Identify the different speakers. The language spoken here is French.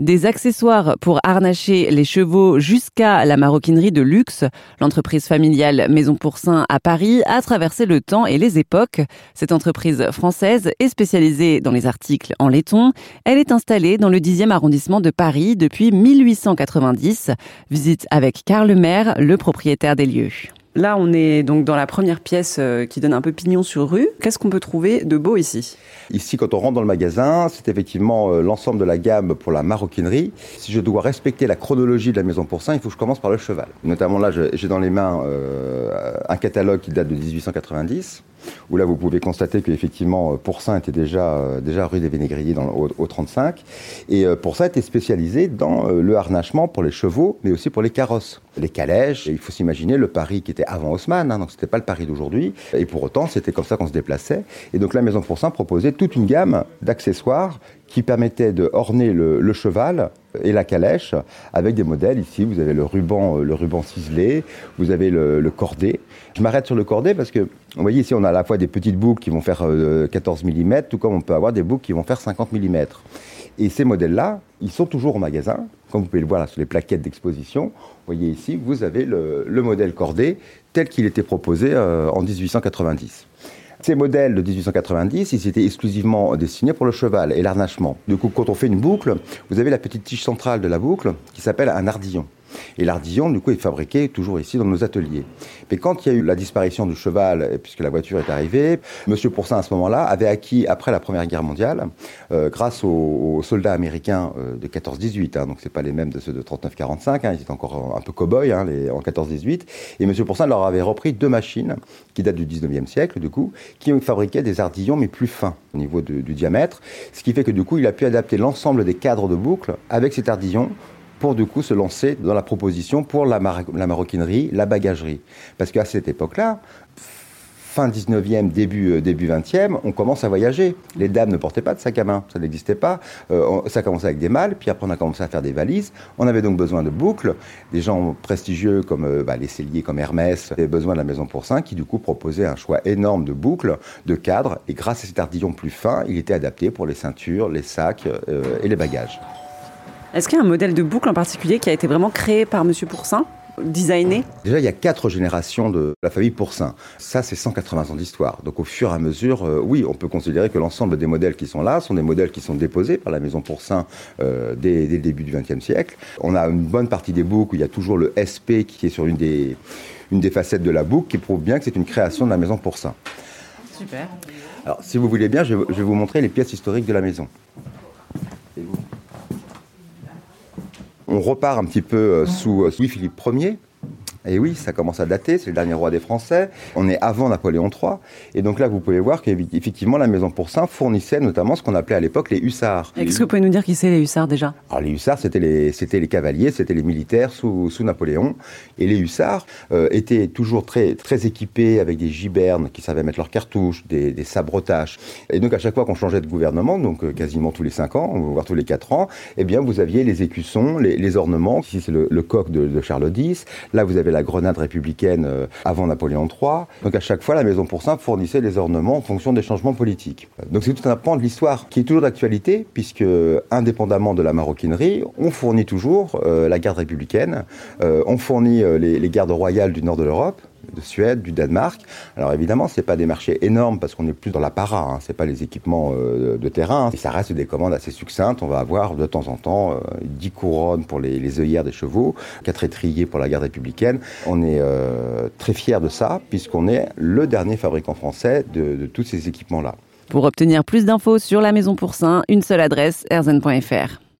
Speaker 1: Des accessoires pour harnacher les chevaux jusqu'à la maroquinerie de luxe, l'entreprise familiale Maison Pourcin à Paris a traversé le temps et les époques. Cette entreprise française est spécialisée dans les articles en laiton. Elle est installée dans le 10e arrondissement de Paris depuis 1890. Visite avec Karl Maire, le propriétaire des lieux. Là, on est donc dans la première pièce euh, qui donne un peu pignon sur rue. Qu'est-ce qu'on peut trouver de beau ici?
Speaker 2: Ici, quand on rentre dans le magasin, c'est effectivement euh, l'ensemble de la gamme pour la maroquinerie. Si je dois respecter la chronologie de la maison Pourcin, il faut que je commence par le cheval. Notamment là, j'ai dans les mains euh, un catalogue qui date de 1890 où là vous pouvez constater qu'effectivement Pourcin était déjà, déjà rue des Vénégriers au, au, 35. Et Pourcin était spécialisé dans le harnachement pour les chevaux, mais aussi pour les carrosses les calèches. il faut s'imaginer le Paris qui était avant Haussmann, hein, donc c'était pas le Paris d'aujourd'hui. Et pour autant, c'était comme ça qu'on se déplaçait. Et donc la Maison Pourcin proposait toute une gamme d'accessoires qui permettaient de orner le, cheval et la calèche avec des modèles. Ici, vous avez le ruban, euh, le ruban ciselé, vous avez le, le cordé. Je m'arrête sur le cordé parce que, vous voyez, ici, on a à la fois des petites boucles qui vont faire 14 euh, mm, tout comme on peut avoir des boucles qui vont faire 50 mm. Et ces modèles-là, ils sont toujours au magasin. Comme vous pouvez le voir là, sur les plaquettes d'exposition, vous voyez ici, vous avez le, modèle cordé tel qu'il était proposé euh, en 1890. Ces modèles de 1890, ils étaient exclusivement destinés pour le cheval et l'arnachement. Du coup, quand on fait une boucle, vous avez la petite tige centrale de la boucle qui s'appelle un ardillon. Et l'ardillon, du coup, est fabriqué toujours ici dans nos ateliers. Mais quand il y a eu la disparition du cheval, puisque la voiture est arrivée, Monsieur Pourcin, à ce moment-là, avait acquis, après la Première Guerre mondiale, euh, grâce aux, soldats américains euh, de 14-18, hein, donc c'est pas les mêmes de ceux de 39-45, hein, ils étaient encore un peu cow-boys hein, en 14-18, et Monsieur Pourcin leur avait repris deux machines qui datent du 19e siècle, du coup, qui fabriquaient des ardillons, mais plus fins au niveau du diamètre, ce qui fait que du coup, il a pu adapter l'ensemble des cadres de boucle avec cet ardillon pour du coup se lancer dans la proposition pour la, maroquinerie, la bagagerie. Parce qu'à cette époque-là, fin 19e, début, euh, début 20e, on commence à voyager. Les dames ne portaient pas de sac à main, ça n'existait pas. Euh, ça commençait avec des malles, puis après on a commencé à faire des valises. On avait donc besoin de boucles. Des gens prestigieux comme euh, bah, les celliers comme Hermès avaient besoin de la Maison Pourcin qui du coup proposait un choix énorme de boucles, de cadres. Et grâce à cet ardillon plus fin, il était adapté pour les ceintures, les sacs et les bagages.
Speaker 1: Est-ce qu'il y a un modèle de boucle en particulier qui a été vraiment créé par Monsieur Pourcin designé?
Speaker 2: Déjà, il y a quatre générations de la famille Pourcin. Ça, c'est 180 ans d'histoire. Donc, au fur et à mesure, euh, oui, on peut considérer que l'ensemble des modèles qui sont là sont des modèles qui sont déposés par la maison Pourcin euh, dès, le début du XXe siècle. On a une bonne partie des boucles où il y a toujours le SP qui est sur une des, une des facettes de la boucle qui prouve bien que c'est une création de la maison Pourcin.
Speaker 1: Super.
Speaker 2: Alors, si vous voulez bien, je vais vous montrer les pièces historiques de la maison. On repart un petit peu euh, sous euh, Louis-Philippe Ier, et oui, ça commence à dater, c'est le dernier roi des Français. On est avant Napoléon III. Et donc là, vous pouvez voir qu'effectivement, la Maison Pourcin fournissait notamment ce qu'on appelait à l'époque les hussards.
Speaker 1: Est-ce que vous pouvez nous dire qui c'est les hussards déjà?
Speaker 2: Alors les hussards, c'était les, les cavaliers, c'était les militaires sous, sous Napoléon. Et les hussards euh, étaient toujours très, très équipés avec des gibernes qui savaient mettre leurs cartouches, des, des sabrotages. Et donc à chaque fois qu'on changeait de gouvernement, donc euh, quasiment tous les 5 ans, voire tous les 4 ans, eh bien vous aviez les écussons, les, ornements. Ici c'est le, coq de, de Charles X. Là vous avez la grenade républicaine euh, avant Napoléon III. Donc à chaque fois, la Maison Pourcin fournissait les ornements en fonction des changements politiques. Donc c'est tout un pan de l'histoire qui est toujours d'actualité, puisque indépendamment de la maroquinerie, on fournit toujours euh, la garde républicaine, euh, on fournit les gardes royales du nord de l'Europe, de Suède, du Danemark. Alors évidemment, ce pas des marchés énormes parce qu'on est plus dans la para, hein. ce n'est pas les équipements euh, de terrain. Hein. ça reste des commandes assez succinctes. On va avoir de temps en temps 10 euh, couronnes pour les, œillères des chevaux, 4 étriers pour la garde républicaine. On est euh, très fiers de ça puisqu'on est le dernier fabricant français de, de tous ces équipements-là.
Speaker 1: Pour obtenir plus d'infos sur la Maison Pourcin, une seule adresse, erzen.fr.